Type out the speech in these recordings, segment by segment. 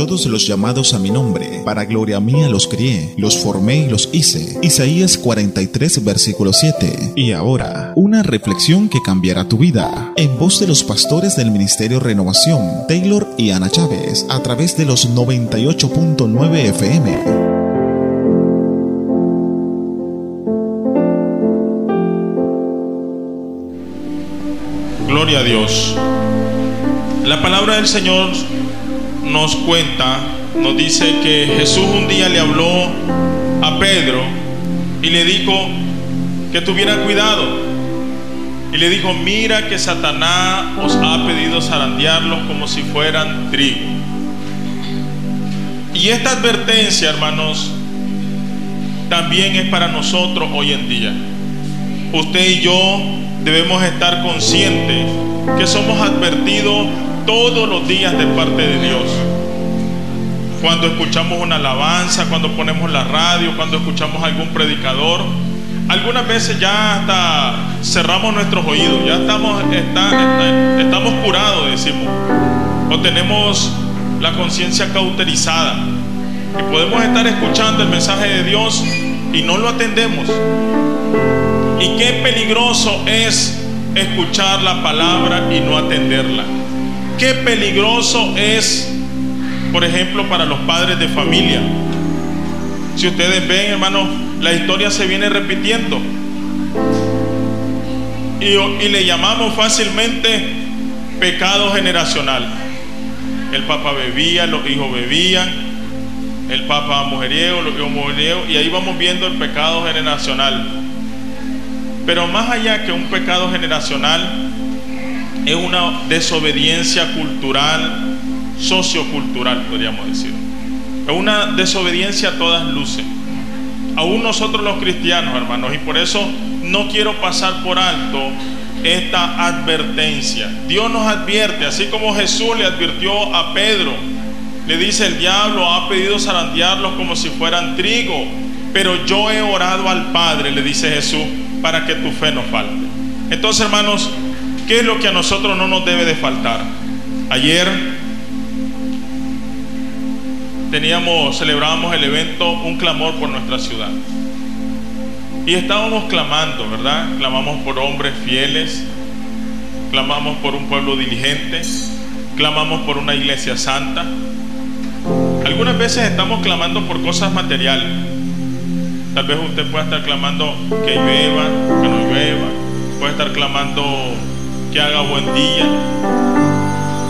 todos los llamados a mi nombre, para gloria mía los crié, los formé y los hice. Isaías 43, versículo 7. Y ahora, una reflexión que cambiará tu vida, en voz de los pastores del Ministerio Renovación, Taylor y Ana Chávez, a través de los 98.9 FM. Gloria a Dios. La palabra del Señor nos cuenta, nos dice que Jesús un día le habló a Pedro y le dijo que tuviera cuidado. Y le dijo, mira que Satanás os ha pedido zarandearlos como si fueran trigo. Y esta advertencia, hermanos, también es para nosotros hoy en día. Usted y yo debemos estar conscientes que somos advertidos todos los días de parte de Dios. Cuando escuchamos una alabanza, cuando ponemos la radio, cuando escuchamos algún predicador, algunas veces ya hasta cerramos nuestros oídos, ya estamos, estamos curados, decimos, o tenemos la conciencia cauterizada y podemos estar escuchando el mensaje de Dios y no lo atendemos. Y qué peligroso es escuchar la palabra y no atenderla. Qué peligroso es, por ejemplo, para los padres de familia. Si ustedes ven, hermanos, la historia se viene repitiendo. Y, le llamamos fácilmente pecado generacional. El papa bebía, los hijos bebían, el papa mujeriego, los hijos mujeriegos, y ahí vamos viendo el pecado generacional. Pero más allá que un pecado generacional, es una desobediencia cultural, sociocultural, podríamos decir. Es una desobediencia a todas luces. Aún nosotros los cristianos, hermanos, y por eso no quiero pasar por alto esta advertencia. Dios nos advierte, así como Jesús le advirtió a Pedro, le dice, el diablo ha pedido zarandearlos como si fueran trigo, pero yo he orado al Padre, le dice Jesús, para que tu fe no falte. Entonces, hermanos, ¿qué es lo que a nosotros no nos debe de faltar? Ayer teníamos, celebrábamos el evento Un clamor por nuestra ciudad. Y estábamos clamando, ¿verdad? Clamamos por hombres fieles, clamamos por un pueblo diligente, clamamos por una iglesia santa. Algunas veces estamos clamando por cosas materiales, Tal vez usted pueda estar clamando que llueva, que no llueva, puede estar clamando que haga buen día.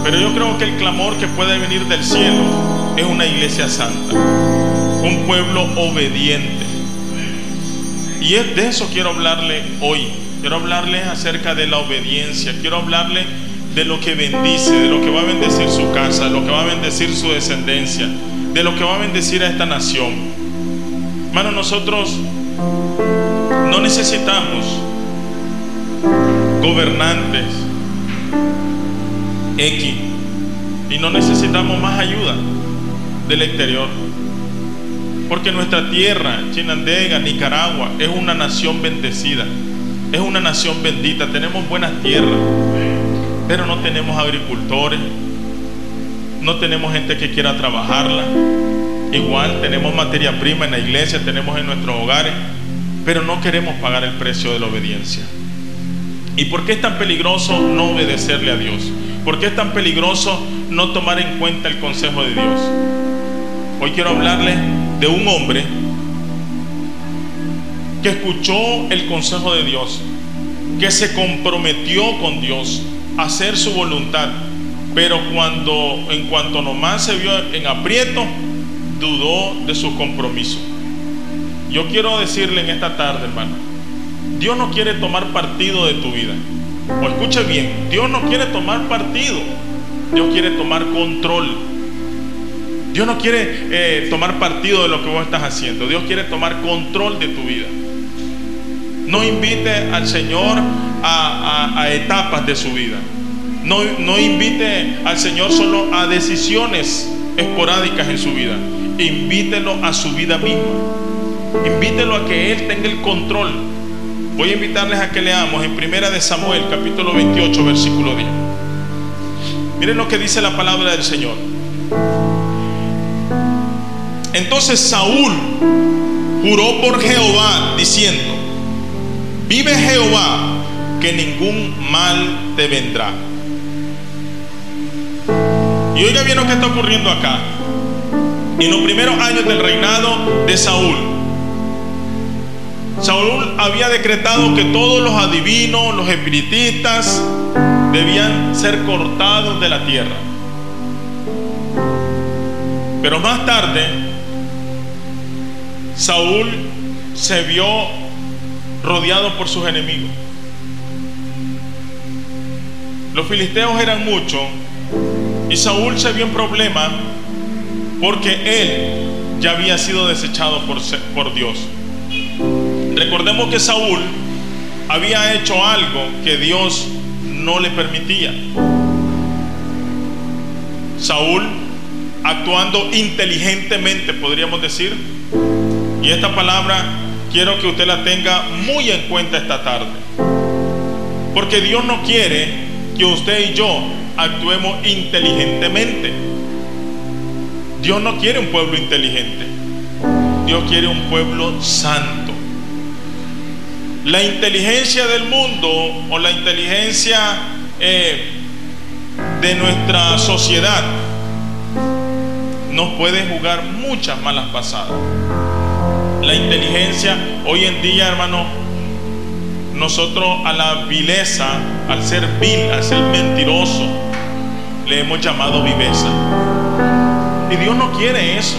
Pero yo creo que el clamor que puede venir del cielo es una iglesia santa, un pueblo obediente. Y es de eso quiero hablarle hoy. Quiero hablarle acerca de la obediencia. Quiero hablarle de lo que bendice, de lo que va a bendecir su casa, de lo que va a bendecir su descendencia, de lo que va a bendecir a esta nación. Hermano, nosotros no necesitamos gobernantes X y no necesitamos más ayuda del exterior. Porque nuestra tierra, Chinandega, Nicaragua, es una nación bendecida, es una nación bendita, tenemos buenas tierras, pero no tenemos agricultores, no tenemos gente que quiera trabajarla Igual tenemos materia prima en la iglesia, tenemos en nuestros hogares, pero no queremos pagar el precio de la obediencia. ¿Y por qué es tan peligroso no obedecerle a Dios? ¿Por qué es tan peligroso no tomar en cuenta el consejo de Dios? Hoy quiero hablarle de un hombre que escuchó el consejo de Dios, que se comprometió con Dios a hacer su voluntad, pero cuando en cuanto nomás se vio en aprieto, dudó de su compromiso. Yo quiero decirle en esta tarde, hermano, Dios no quiere tomar partido de tu vida. O escuche bien, Dios no quiere tomar partido, Dios quiere tomar control. Dios no quiere eh, tomar partido de lo que vos estás haciendo, Dios quiere tomar control de tu vida. No invite al Señor a, etapas de su vida. No, no invite al Señor solo a decisiones esporádicas en su vida invítelo a su vida misma. Invítelo a que Él tenga el control. Voy a invitarles a que leamos en Primera de Samuel, capítulo 28, versículo 10. Miren lo que dice la palabra del Señor. Entonces Saúl juró por Jehová diciendo, vive Jehová, que ningún mal te vendrá. Y oiga bien lo que está ocurriendo acá. En los primeros años del reinado de Saúl, Saúl había decretado que todos los adivinos, los espiritistas, debían ser cortados de la tierra. Pero más tarde, Saúl se vio rodeado por sus enemigos. Los filisteos eran muchos y Saúl se vio en problema porque él ya había sido desechado por, por Dios. Recordemos que Saúl había hecho algo que Dios no le permitía. Saúl actuando inteligentemente, podríamos decir. Y esta palabra quiero que usted la tenga muy en cuenta esta tarde. Porque Dios no quiere que usted y yo actuemos inteligentemente. Dios no quiere un pueblo inteligente. Dios quiere un pueblo santo. La inteligencia del mundo o la inteligencia eh, de nuestra sociedad nos puede jugar muchas malas pasadas. La inteligencia, hoy en día, hermano, nosotros a la vileza, al ser vil, al ser mentiroso, le hemos llamado viveza. Y Dios no quiere eso.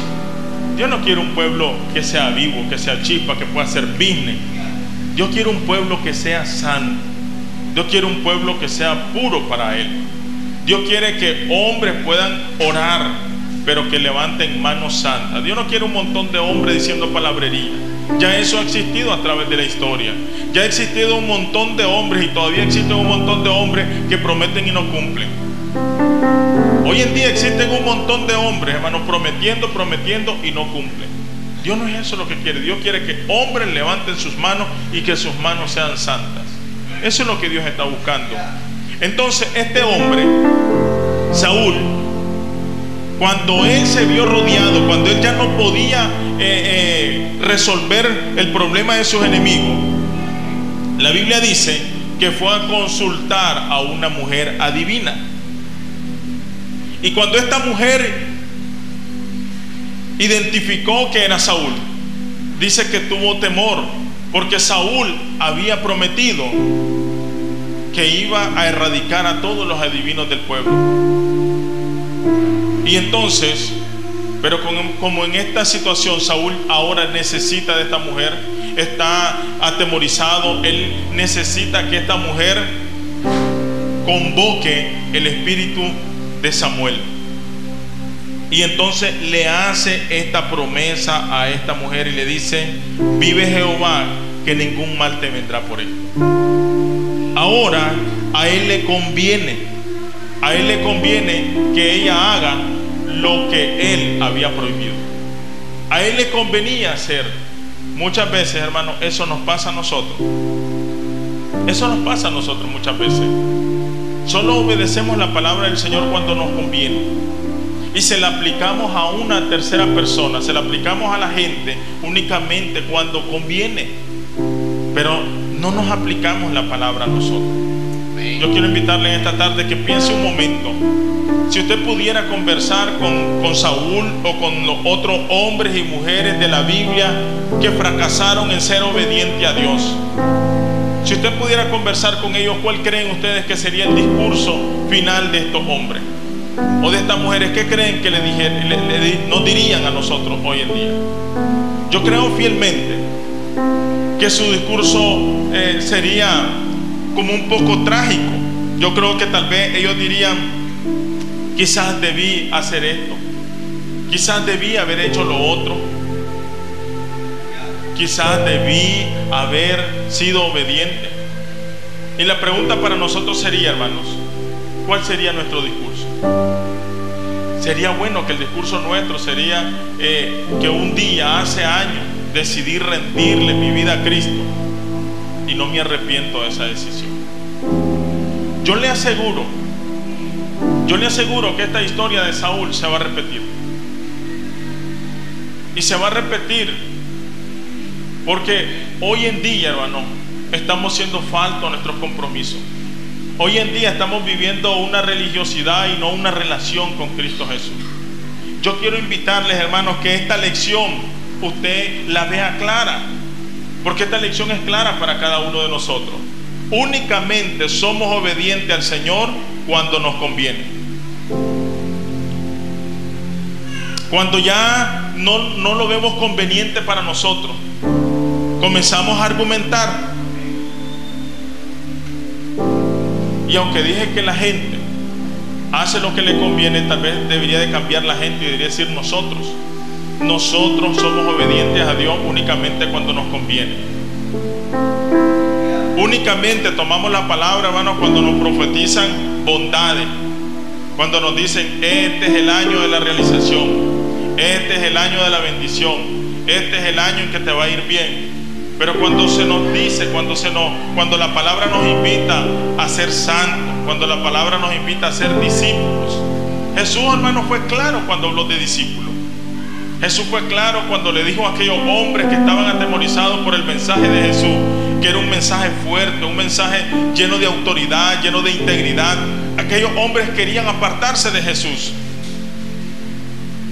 Dios no quiere un pueblo que sea vivo, que sea chispa, que pueda ser business. Dios quiere un pueblo que sea santo. Dios quiere un pueblo que sea puro para Él. Dios quiere que hombres puedan orar, pero que levanten manos santas. Dios no quiere un montón de hombres diciendo palabrería. Ya eso ha existido a través de la historia. Ya ha existido un montón de hombres y todavía existen un montón de hombres que prometen y no cumplen. Hoy en día existen un montón de hombres, hermanos, prometiendo, prometiendo y no cumplen. Dios no es eso lo que quiere. Dios quiere que hombres levanten sus manos y que sus manos sean santas. Eso es lo que Dios está buscando. Entonces, este hombre, Saúl, cuando él se vio rodeado, cuando él ya no podía eh, eh, resolver el problema de sus enemigos, la Biblia dice que fue a consultar a una mujer adivina. Y cuando esta mujer identificó que era Saúl, dice que tuvo temor, porque Saúl había prometido que iba a erradicar a todos los adivinos del pueblo. Y entonces, pero como en esta situación Saúl ahora necesita de esta mujer, está atemorizado, él necesita que esta mujer convoque el espíritu de Samuel. Y entonces le hace esta promesa a esta mujer y le dice, vive Jehová, que ningún mal te vendrá por él. Ahora a él le conviene, a él le conviene que ella haga lo que él había prohibido. A él le convenía hacer. Muchas veces, hermano, eso nos pasa a nosotros. Eso nos pasa a nosotros muchas veces. Solo obedecemos la palabra del Señor cuando nos conviene. Y se la aplicamos a una tercera persona, se la aplicamos a la gente únicamente cuando conviene. Pero no nos aplicamos la palabra a nosotros. Yo quiero invitarle en esta tarde que piense un momento. Si usted pudiera conversar con, con Saúl o con los otros hombres y mujeres de la Biblia que fracasaron en ser obedientes a Dios. Si usted pudiera conversar con ellos, ¿cuál creen ustedes que sería el discurso final de estos hombres? O de estas mujeres, ¿qué creen que le, nos dirían a nosotros hoy en día? Yo creo fielmente que su discurso eh, sería como un poco trágico. Yo creo que tal vez ellos dirían, quizás debí hacer esto, quizás debí haber hecho lo otro, quizás debí haber sido obediente. Y la pregunta para nosotros sería, hermanos, ¿cuál sería nuestro discurso? Sería bueno que el discurso nuestro sería eh, que un día, hace años, decidí rendirle mi vida a Cristo y no me arrepiento de esa decisión. Yo le aseguro, yo le aseguro que esta historia de Saúl se va a repetir. Y se va a repetir. Porque hoy en día, hermano, estamos siendo faltos a nuestros compromisos. Hoy en día estamos viviendo una religiosidad y no una relación con Cristo Jesús. Yo quiero invitarles, hermanos, que esta lección usted la vea clara. Porque esta lección es clara para cada uno de nosotros. Únicamente somos obedientes al Señor cuando nos conviene. Cuando ya no, no lo vemos conveniente para nosotros, comenzamos a argumentar. Y aunque dije que la gente hace lo que le conviene, tal vez debería de cambiar la gente y debería decir nosotros. Nosotros somos obedientes a Dios únicamente cuando nos conviene. Únicamente tomamos la palabra, hermanos, cuando nos profetizan bondades. Cuando nos dicen, este es el año de la realización. Este es el año de la bendición. Este es el año en que te va a ir bien. Pero cuando se nos dice, cuando, se nos, cuando la palabra nos invita a ser santos, cuando la palabra nos invita a ser discípulos, Jesús, hermano, fue claro cuando habló de discípulos. Jesús fue claro cuando le dijo a aquellos hombres que estaban atemorizados por el mensaje de Jesús, que era un mensaje fuerte, un mensaje lleno de autoridad, lleno de integridad. Aquellos hombres querían apartarse de Jesús.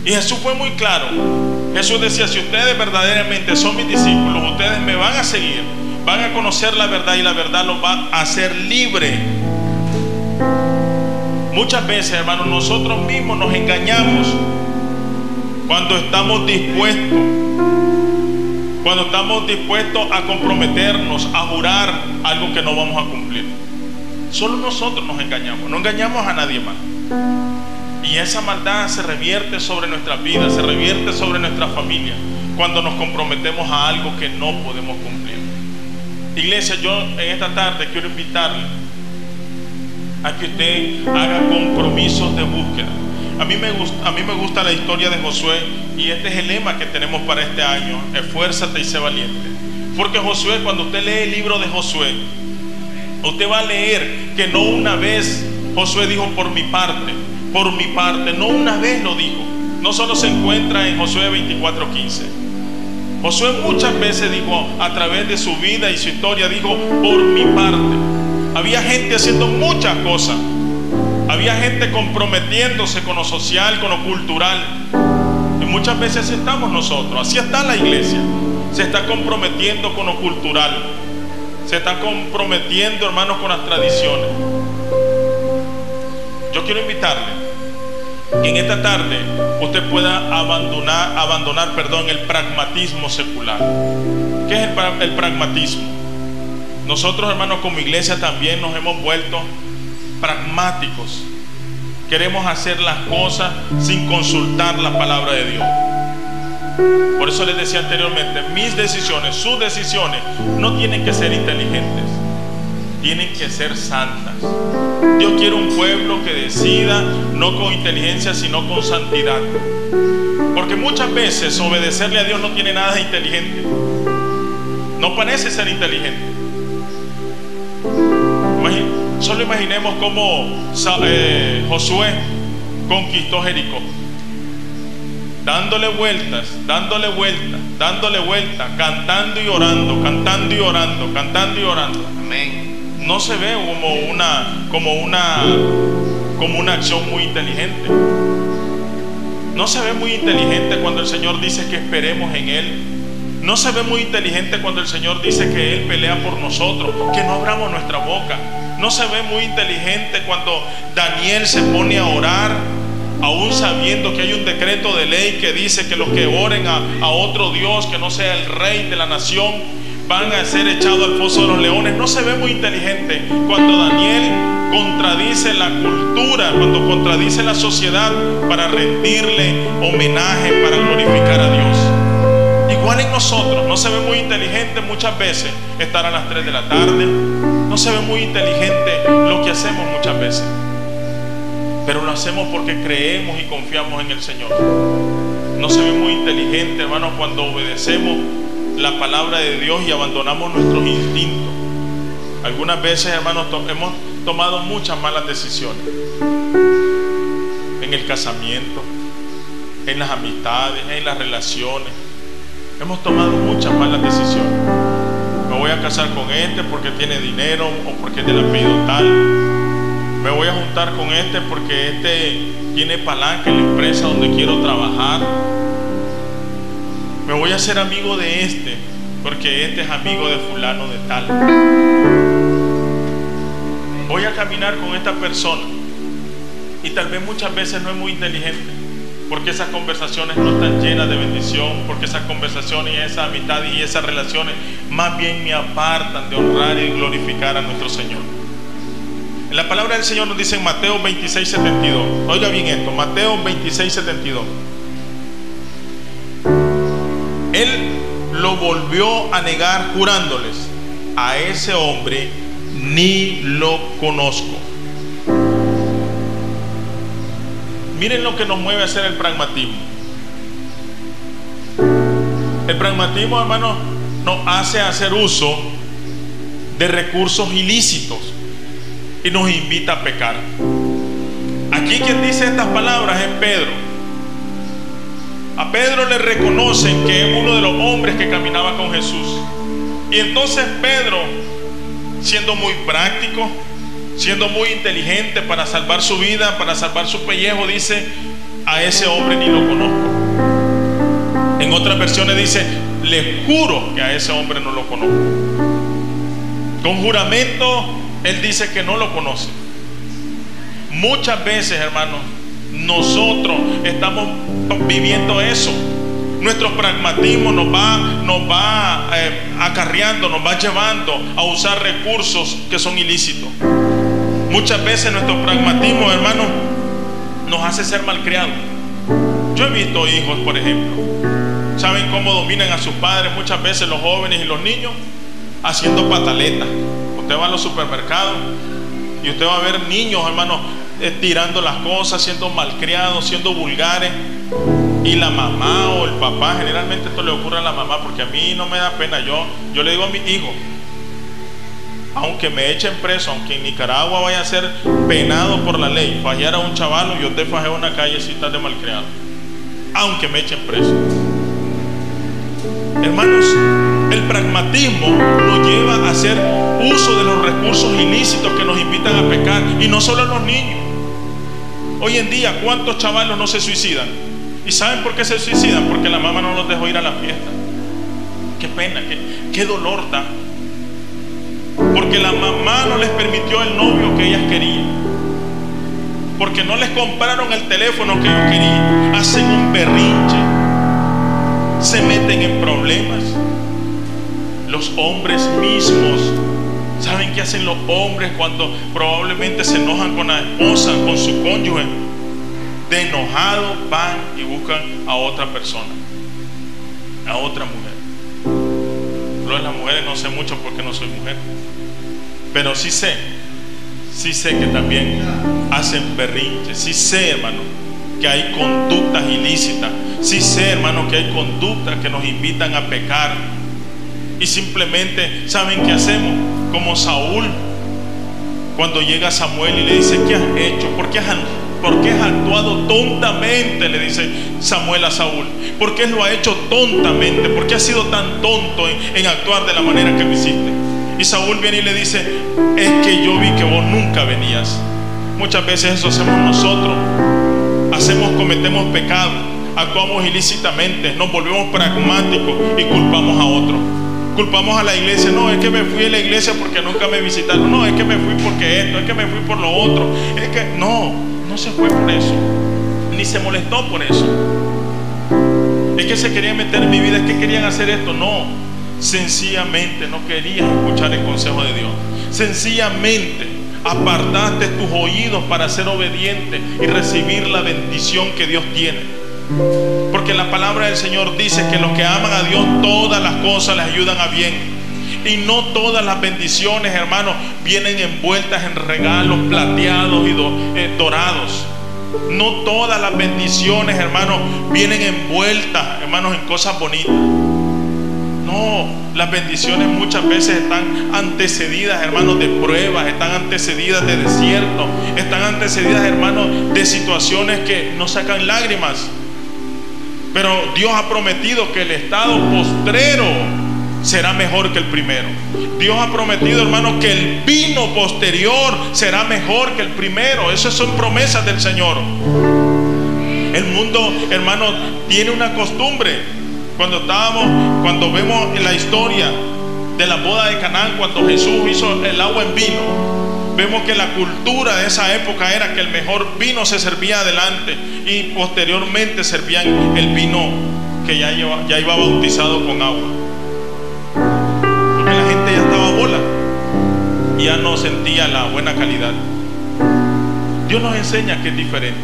Y Jesús fue muy claro. Jesús decía, si ustedes verdaderamente son mis discípulos, ustedes me van a seguir, van a conocer la verdad y la verdad los va a hacer libre. Muchas veces, hermanos, nosotros mismos nos engañamos cuando estamos dispuestos, cuando estamos dispuestos a comprometernos, a jurar algo que no vamos a cumplir. Solo nosotros nos engañamos, no engañamos a nadie más. Y esa maldad se revierte sobre nuestra vida, se revierte sobre nuestra familia, cuando nos comprometemos a algo que no podemos cumplir. Iglesia, yo en esta tarde quiero invitarle a que usted haga compromisos de búsqueda. A mí, me gusta, a mí me gusta la historia de Josué y este es el lema que tenemos para este año, esfuérzate y sé valiente. Porque Josué, cuando usted lee el libro de Josué, usted va a leer que no una vez Josué dijo por mi parte, por mi parte, no una vez lo dijo. No solo se encuentra en Josué 24:15. Josué muchas veces dijo, a través de su vida y su historia, dijo, por mi parte. Había gente haciendo muchas cosas. Había gente comprometiéndose con lo social, con lo cultural. Y muchas veces estamos nosotros. Así está la iglesia. Se está comprometiendo con lo cultural. Se está comprometiendo, hermanos, con las tradiciones. Yo quiero invitarle que en esta tarde usted pueda abandonar, abandonar perdón, el pragmatismo secular. ¿Qué es el, el pragmatismo? Nosotros, hermanos, como iglesia también nos hemos vuelto pragmáticos. Queremos hacer las cosas sin consultar la palabra de Dios. Por eso les decía anteriormente, mis decisiones, sus decisiones, no tienen que ser inteligentes tienen que ser santas. Dios quiere un pueblo que decida no con inteligencia, sino con santidad. Porque muchas veces obedecerle a Dios no tiene nada de inteligente. No parece ser inteligente. Solo imaginemos cómo eh, Josué conquistó Jericó. Dándole vueltas, dándole vueltas, dándole vueltas, cantando y orando, cantando y orando, cantando y orando. Amén no se ve como una, como una, como una acción muy inteligente. No se ve muy inteligente cuando el Señor dice que esperemos en Él. No se ve muy inteligente cuando el Señor dice que Él pelea por nosotros, que no abramos nuestra boca. No se ve muy inteligente cuando Daniel se pone a orar, aún sabiendo que hay un decreto de ley que dice que los que oren a, a otro Dios, que no sea el rey de la nación, van a ser echados al pozo de los leones. No se ve muy inteligente cuando Daniel contradice la cultura, cuando contradice la sociedad para rendirle homenaje, para glorificar a Dios. Igual en nosotros, no se ve muy inteligente muchas veces estar a las 3 de la tarde, no se ve muy inteligente lo que hacemos muchas veces, pero lo hacemos porque creemos y confiamos en el Señor. No se ve muy inteligente, hermanos, cuando obedecemos la palabra de Dios y abandonamos nuestros instintos. Algunas veces, hermanos, hemos tomado muchas malas decisiones. En el casamiento, en las amistades, en las relaciones. Hemos tomado muchas malas decisiones. Me voy a casar con este porque tiene dinero o porque tiene apellido tal. Me voy a juntar con este porque este tiene palanca en la empresa donde quiero trabajar. Me voy a hacer amigo de este porque este es amigo de fulano de tal. Voy a caminar con esta persona y tal vez muchas veces no es muy inteligente porque esas conversaciones no están llenas de bendición, porque esas conversaciones y esa amistad y esas relaciones más bien me apartan de honrar y glorificar a nuestro Señor. En la palabra del Señor nos dice en Mateo 26, 72. Oiga bien esto, Mateo 26, 72. Él lo volvió a negar jurándoles, a ese hombre ni lo conozco. Miren lo que nos mueve a hacer el pragmatismo. El pragmatismo, hermano, nos hace hacer uso de recursos ilícitos y nos invita a pecar. Aquí quien dice estas palabras es Pedro. A Pedro le reconocen que es uno de los hombres que caminaba con Jesús. Y entonces Pedro, siendo muy práctico, siendo muy inteligente para salvar su vida, para salvar su pellejo, dice, a ese hombre ni lo conozco. En otras versiones dice, le juro que a ese hombre no lo conozco. Con juramento, él dice que no lo conoce. Muchas veces, hermanos, nosotros estamos viviendo eso. Nuestro pragmatismo nos va, nos va eh, acarreando, nos va llevando a usar recursos que son ilícitos. Muchas veces nuestro pragmatismo, hermano, nos hace ser malcriados. Yo he visto hijos, por ejemplo, ¿saben cómo dominan a sus padres muchas veces los jóvenes y los niños? Haciendo pataletas. Usted va a los supermercados y usted va a ver niños, hermano, tirando las cosas, siendo malcriados, siendo vulgares. Y la mamá o el papá, generalmente esto le ocurre a la mamá, porque a mí no me da pena. Yo, yo le digo a mi hijo, aunque me echen preso, aunque en Nicaragua vaya a ser penado por la ley, fallar a un chaval, yo te fajé una callecita de malcriado, aunque me echen preso. Hermanos, el pragmatismo nos lleva a hacer uso de los recursos ilícitos que nos invitan a pecar, y no solo a los niños. Hoy en día, ¿cuántos chavalos no se suicidan? ¿Y saben por qué se suicidan? Porque la mamá no los dejó ir a la fiesta. Qué pena, qué, qué dolor da porque la mamá no les permitió el novio que ellas querían. Porque no les compraron el teléfono que ellos querían. Hacen un berrinche. Se meten en problemas. Los hombres mismos. ¿Saben qué hacen los hombres cuando probablemente se enojan con la esposa, con su cónyuge? De enojado van y buscan a otra persona, a otra mujer. Lo de las mujeres no sé mucho porque no soy mujer. Pero sí sé, sí sé que también hacen berrinches, sí sé, hermano, que hay conductas ilícitas, sí sé, hermano, que hay conductas que nos invitan a pecar. Y simplemente, ¿saben qué hacemos? Como Saúl, cuando llega Samuel y le dice, ¿qué has hecho? ¿Por qué has, actuado tontamente? Le dice Samuel a Saúl. ¿Por qué lo ha hecho tontamente? ¿Por qué has sido tan tonto en, en actuar de la manera que lo hiciste? Y Saúl viene y le dice, es que yo vi que vos nunca venías. Muchas veces eso hacemos nosotros. Hacemos, cometemos pecados, actuamos ilícitamente, nos volvemos pragmáticos y culpamos a otro. Culpamos a la iglesia, no, es que me fui a la iglesia porque nunca me visitaron, no, es que me fui porque esto, es que me fui por lo otro, es que no, no se fue por eso, ni se molestó por eso. Es que se querían meter en mi vida, es que querían hacer esto, no, Sencillamente no querías escuchar el consejo de Dios. Sencillamente apartaste tus oídos para ser obediente y recibir la bendición que Dios tiene. Porque la palabra del Señor dice que los que aman a Dios todas las cosas les ayudan a bien. Y no todas las bendiciones, hermanos, vienen envueltas en regalos plateados y eh, dorados. No todas las bendiciones, hermanos, vienen envueltas, hermanos, en cosas bonitas. No, las bendiciones muchas veces están antecedidas, hermanos, de pruebas, están antecedidas de desierto, están antecedidas, hermanos, de situaciones que nos sacan lágrimas. Pero Dios ha prometido que el estado postrero será mejor que el primero. Dios ha prometido, hermano, que el vino posterior será mejor que el primero. Esas son promesas del Señor. El mundo, hermano, tiene una costumbre. Cuando estábamos, cuando vemos la historia de la boda de Canaán, cuando Jesús hizo el agua en vino, vemos que la cultura de esa época era que el mejor vino se servía adelante y posteriormente servían el vino que ya iba, ya iba bautizado con agua. Porque la gente ya estaba bola y ya no sentía la buena calidad. Dios nos enseña que es diferente.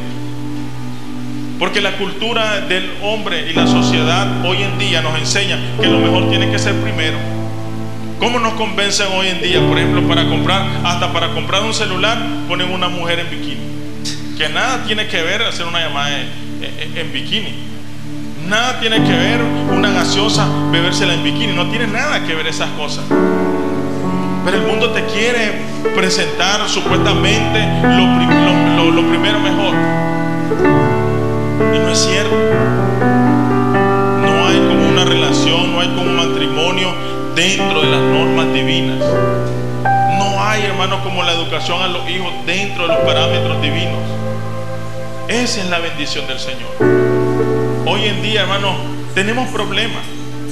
Porque la cultura del hombre y la sociedad hoy en día nos enseña que lo mejor tiene que ser primero. ¿Cómo nos convencen hoy en día? Por ejemplo, para comprar, hasta para comprar un celular, ponen una mujer en bikini. Que nada tiene que ver hacer una llamada en, bikini. Nada tiene que ver una gaseosa bebérsela en bikini. No tiene nada que ver esas cosas. Pero el mundo te quiere presentar supuestamente lo, lo primero mejor. Y no es cierto. No hay como una relación, no hay como un matrimonio dentro de las normas divinas. No hay, hermano, como la educación a los hijos dentro de los parámetros divinos. Esa es la bendición del Señor. Hoy en día, hermano, tenemos problemas.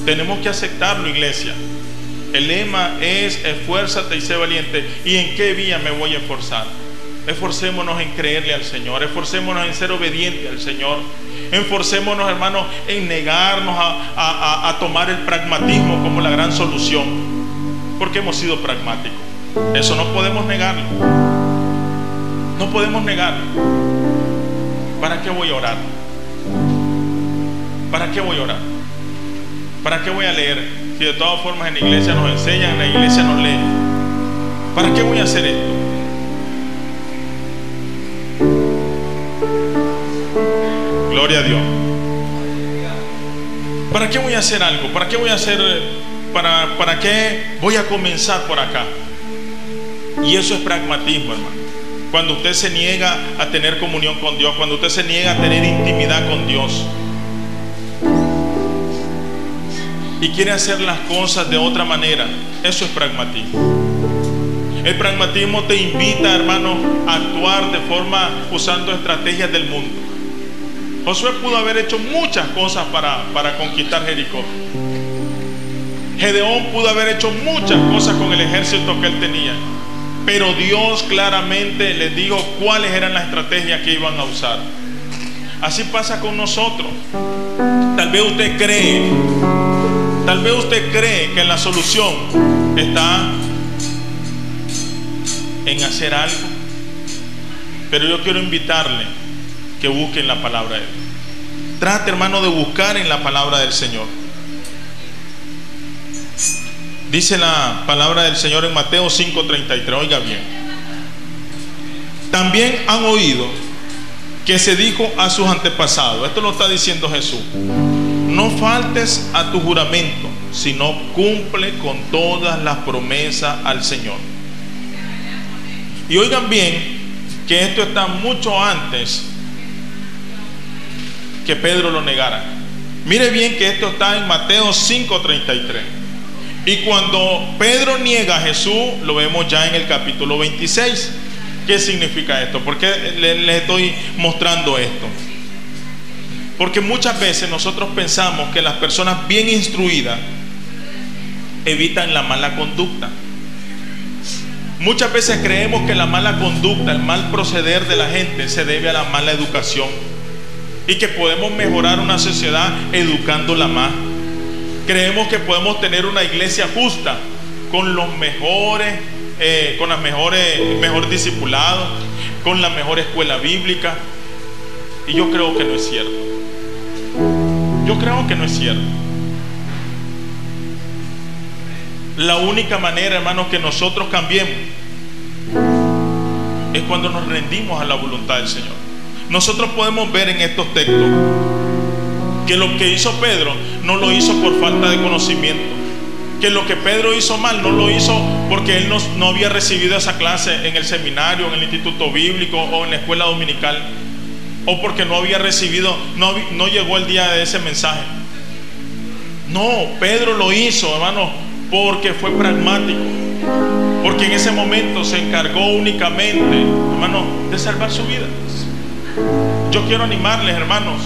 Tenemos que aceptarlo, iglesia. El lema es esfuérzate y sé valiente. ¿Y en qué vía me voy a esforzar? Esforcémonos en creerle al Señor, esforcémonos en ser obedientes al Señor, esforcémonos, hermanos, en negarnos a, tomar el pragmatismo como la gran solución, porque hemos sido pragmáticos. Eso no podemos negarlo. No podemos negarlo. ¿Para qué voy a orar? ¿Para qué voy a orar? ¿Para qué voy a leer? Si de todas formas en la iglesia nos enseñan, en la iglesia nos lee. ¿Para qué voy a hacer esto? Gloria a Dios. ¿Para qué voy a hacer algo? ¿Para qué voy a hacer? ¿Para, para qué voy a comenzar por acá? Y eso es pragmatismo, hermano. Cuando usted se niega a tener comunión con Dios, cuando usted se niega a tener intimidad con Dios y quiere hacer las cosas de otra manera, eso es pragmatismo. El pragmatismo te invita, hermano, a actuar de forma usando estrategias del mundo. Josué pudo haber hecho muchas cosas para, para conquistar Jericó. Gedeón pudo haber hecho muchas cosas con el ejército que él tenía. Pero Dios claramente les dijo cuáles eran las estrategias que iban a usar. Así pasa con nosotros. Tal vez usted cree, tal vez usted cree que la solución está en hacer algo. Pero yo quiero invitarle que busquen la palabra de Dios. Trate, hermano, de buscar en la palabra del Señor. Dice la palabra del Señor en Mateo 5:33, oiga bien. También han oído que se dijo a sus antepasados, esto lo está diciendo Jesús, no faltes a tu juramento, sino cumple con todas las promesas al Señor. Y oigan bien que esto está mucho antes que Pedro lo negara. Mire bien que esto está en Mateo 5:33. Y cuando Pedro niega a Jesús, lo vemos ya en el capítulo 26. ¿Qué significa esto? ¿Por qué les estoy mostrando esto? Porque muchas veces nosotros pensamos que las personas bien instruidas evitan la mala conducta. Muchas veces creemos que la mala conducta, el mal proceder de la gente se debe a la mala educación y que podemos mejorar una sociedad educándola más. Creemos que podemos tener una iglesia justa con los mejores, eh, con las mejores, mejor discipulados, con la mejor escuela bíblica. Y yo creo que no es cierto. Yo creo que no es cierto. La única manera, hermanos, que nosotros cambiemos es cuando nos rendimos a la voluntad del Señor. Nosotros podemos ver en estos textos que lo que hizo Pedro no lo hizo por falta de conocimiento. Que lo que Pedro hizo mal no lo hizo porque él no, había recibido esa clase en el seminario, en el instituto bíblico o en la escuela dominical. o porque no había recibido, no, no llegó el día de ese mensaje. No, Pedro lo hizo, hermano, porque fue pragmático. Porque en ese momento se encargó únicamente, hermano, de salvar su vida. Yo quiero animarles, hermanos.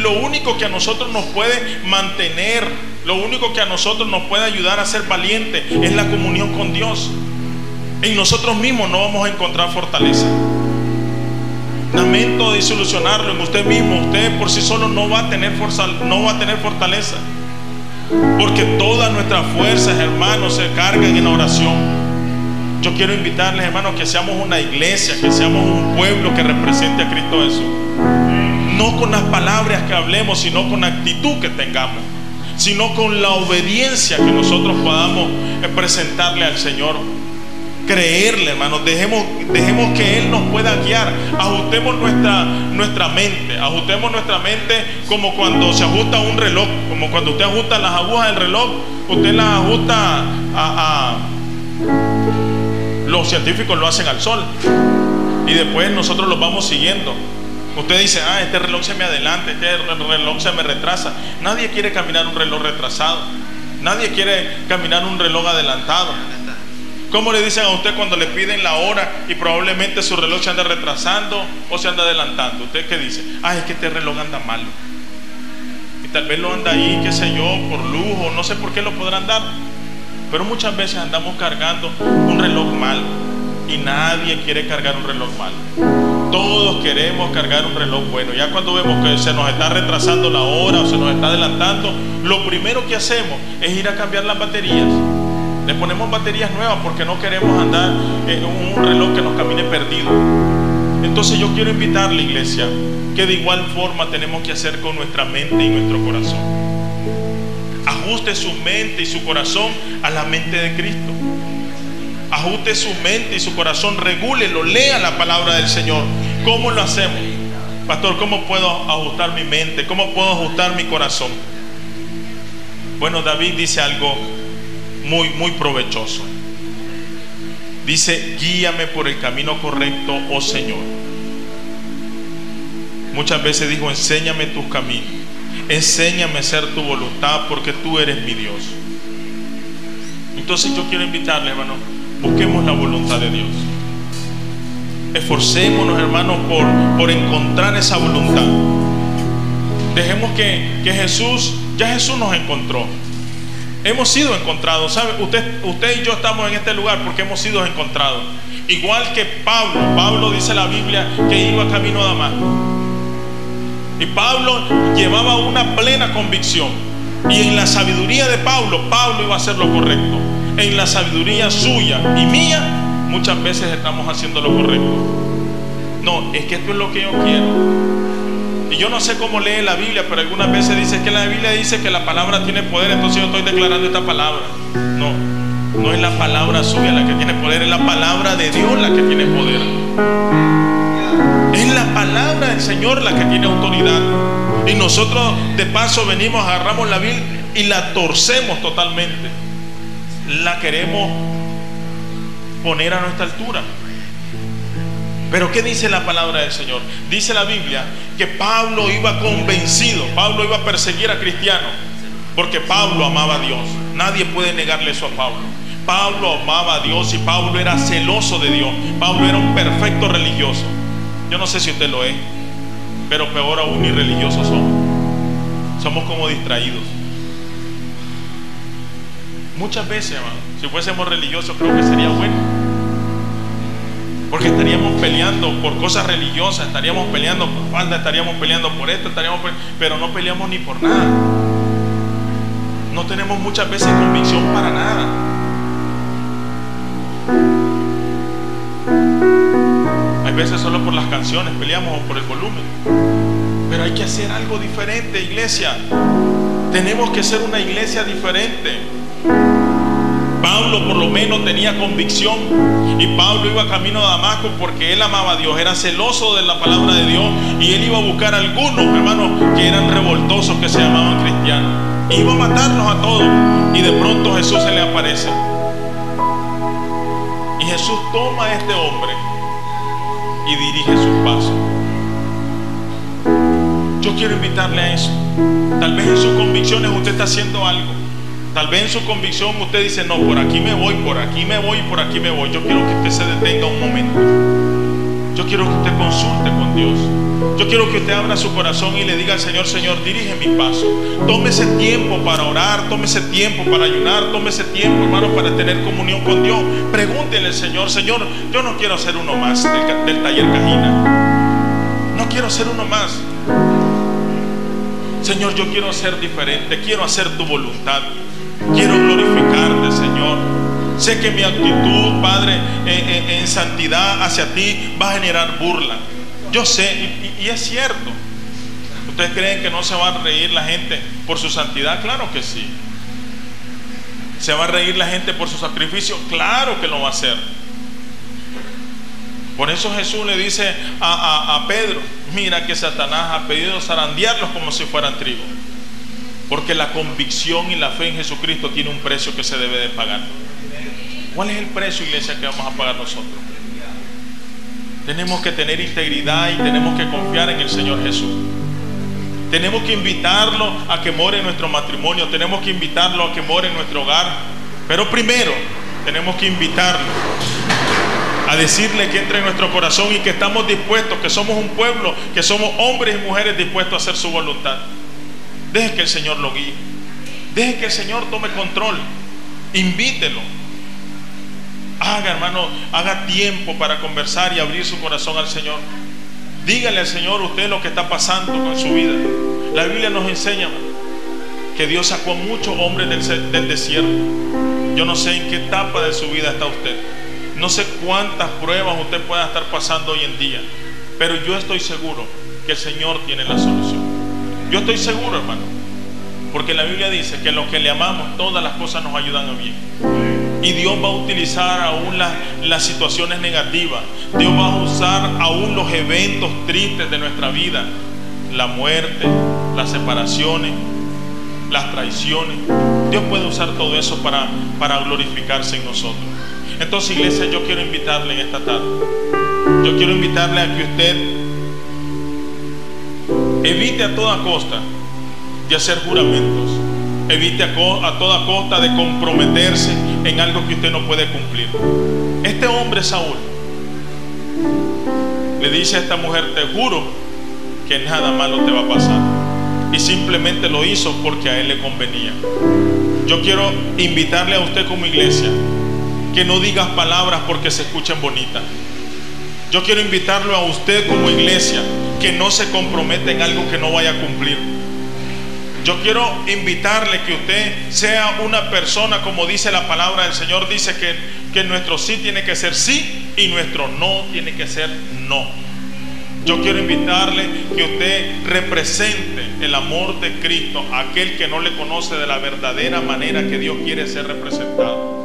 Lo único que a nosotros nos puede mantener, lo único que a nosotros nos puede ayudar a ser valiente es la comunión con Dios. En nosotros mismos no vamos a encontrar fortaleza. Lamento disolucionarlo en usted mismo. Usted por sí solo no va a tener no va a tener fortaleza. Porque todas nuestras fuerzas, hermanos, se cargan en oración. Yo quiero invitarles, hermanos, que seamos una iglesia, que seamos un pueblo que represente a Cristo Jesús. No con las palabras que hablemos, sino con la actitud que tengamos, sino con la obediencia que nosotros podamos presentarle al Señor creerle, hermanos. Dejemos, dejemos que Él nos pueda guiar. Ajustemos nuestra, nuestra mente. Ajustemos nuestra mente como cuando se ajusta un reloj. Como cuando usted ajusta las agujas del reloj. Usted las ajusta a los científicos lo hacen al sol. Y después nosotros los vamos siguiendo. Usted dice, ah, este reloj se me adelanta, este reloj se me retrasa. Nadie quiere caminar un reloj retrasado. Nadie quiere caminar un reloj adelantado. ¿Cómo le dicen a usted cuando le piden la hora y probablemente su reloj se anda retrasando o se anda adelantando? ¿Usted qué dice? Ah, es que este reloj anda malo. Y tal vez lo anda ahí, qué sé yo, por lujo, no sé por qué lo podrán dar. Pero muchas veces andamos cargando un reloj mal y nadie quiere cargar un reloj mal. Todos queremos cargar un reloj bueno. Ya cuando vemos que se nos está retrasando la hora o se nos está adelantando, lo primero que hacemos es ir a cambiar las baterías. Le ponemos baterías nuevas porque no queremos andar en un reloj que nos camine perdido. Entonces yo quiero invitarle, iglesia, que de igual forma tenemos que hacer con nuestra mente y nuestro corazón. Ajuste su mente y su corazón a la mente de Cristo. Ajuste su mente y su corazón, regúlelo, lea la palabra del Señor. ¿Cómo lo hacemos? Pastor, ¿cómo puedo ajustar mi mente? ¿Cómo puedo ajustar mi corazón? Bueno, David dice algo muy, muy provechoso. Dice, guíame por el camino correcto, oh Señor. Muchas veces dijo, enséñame tus caminos, enséñame a hacer tu voluntad porque tú eres mi Dios. Entonces yo quiero invitarle, hermano, busquemos la voluntad de Dios. Esforcémonos, hermanos, por, por encontrar esa voluntad. Dejemos que, que Jesús, ya Jesús nos encontró. Hemos sido encontrados. ¿Sabe? Usted, usted y yo estamos en este lugar porque hemos sido encontrados. Igual que Pablo. Pablo dice la Biblia que iba camino a Damasco. Y Pablo llevaba una plena convicción. Y en la sabiduría de Pablo, Pablo iba a hacer lo correcto. En la sabiduría suya y mía, muchas veces estamos haciendo lo correcto. No, es que esto es lo que yo quiero. Y yo no sé cómo lee la Biblia, pero algunas veces dice que la Biblia dice que la palabra tiene poder, entonces yo estoy declarando esta palabra. No, no es la palabra suya la que tiene poder, es la palabra de Dios la que tiene poder. Es la palabra del Señor la que tiene autoridad. Y nosotros de paso venimos, agarramos la Biblia y la torcemos totalmente. La queremos poner a nuestra altura. Pero ¿qué dice la palabra del Señor? Dice la Biblia que Pablo iba convencido, Pablo iba a perseguir a cristianos, porque Pablo amaba a Dios. Nadie puede negarle eso a Pablo. Pablo amaba a Dios y Pablo era celoso de Dios. Pablo era un perfecto religioso. Yo no sé si usted lo es, pero peor aún ni religiosos somos. Somos como distraídos. Muchas veces, hermano, si fuésemos religiosos creo que sería bueno. Porque estaríamos peleando por cosas religiosas, estaríamos peleando por falda, estaríamos peleando por esto, estaríamos pero no peleamos ni por nada. No tenemos muchas veces convicción para nada. Veces solo por las canciones peleamos o por el volumen. Pero hay que hacer algo diferente, iglesia. Tenemos que ser una iglesia diferente. Pablo por lo menos tenía convicción y Pablo iba camino a Damasco porque él amaba a Dios, era celoso de la palabra de Dios y él iba a buscar algunos hermanos que eran revoltosos que se llamaban cristianos. Iba a matarlos a todos y de pronto Jesús se le aparece. Y Jesús toma a este hombre y dirige sus pasos. quiero invitarle a eso. Tal vez en sus convicciones usted está haciendo algo. Tal vez en su convicción usted dice, no, por aquí me voy, por aquí me voy, por aquí me voy. Yo quiero que usted se detenga un momento. Yo quiero que usted consulte con Dios. Yo quiero que usted abra su corazón y le diga al Señor, Señor, dirige mi paso. Tómese tiempo para orar, tómese tiempo para ayunar, tómese tiempo, hermano, para tener comunión con Dios. Pregúntele al Señor, Señor, yo no quiero ser uno más del, del taller Cajina. No quiero ser uno más. Señor, yo quiero ser diferente, quiero hacer tu voluntad, quiero glorificarte, Señor. Sé que mi actitud, Padre, en, santidad hacia ti va a generar burla. Yo sé, y, es cierto. ¿Ustedes creen que no se va a reír la gente por su santidad? Claro que sí. ¿Se va a reír la gente por su sacrificio? Claro que lo va a hacer. Por eso Jesús le dice a, Pedro, mira que Satanás ha pedido zarandearlos como si fueran trigo. Porque la convicción y la fe en Jesucristo tiene un precio que se debe de pagar. ¿Cuál es el precio, iglesia, que vamos a pagar nosotros? Tenemos que tener integridad y tenemos que confiar en el Señor Jesús. Tenemos que invitarlo a que more en nuestro matrimonio, tenemos que invitarlo a que more en nuestro hogar. Pero primero tenemos que invitarlo a decirle que entre en nuestro corazón y que estamos dispuestos, que somos un pueblo, que somos hombres y mujeres dispuestos a hacer su voluntad. Deje que el Señor lo guíe. Deje que el Señor tome control. Invítelo. Haga, hermano, haga tiempo para conversar y abrir su corazón al Señor. Dígale al Señor usted lo que está pasando con su vida. La Biblia nos enseña que Dios sacó a muchos hombres del, desierto. Yo no sé en qué etapa de su vida está usted. No sé cuántas pruebas usted pueda estar pasando hoy en día, pero yo estoy seguro que el Señor tiene la solución. Yo estoy seguro, hermano, porque la Biblia dice que los que le amamos, todas las cosas nos ayudan a bien. Y Dios va a utilizar aún las, situaciones negativas. Dios va a usar aún los eventos tristes de nuestra vida. La muerte, las separaciones, las traiciones. Dios puede usar todo eso para, para glorificarse en nosotros. Entonces, iglesia, yo quiero invitarle en esta tarde. Yo quiero invitarle a que usted evite a toda costa de hacer juramentos. Evite a toda costa de comprometerse en algo que usted no puede cumplir. Este hombre, Saúl, le dice a esta mujer, te juro que nada malo te va a pasar. Y simplemente lo hizo porque a él le convenía. Yo quiero invitarle a usted como iglesia que no digas palabras porque se escuchen bonitas. Yo quiero invitarlo a usted como iglesia que no se comprometa en algo que no vaya a cumplir. Yo quiero invitarle que usted sea una persona, como dice la palabra del Señor, dice que, que nuestro sí tiene que ser sí y nuestro no tiene que ser no. Yo quiero invitarle que usted represente el amor de Cristo aquel que no le conoce de la verdadera manera que Dios quiere ser representado.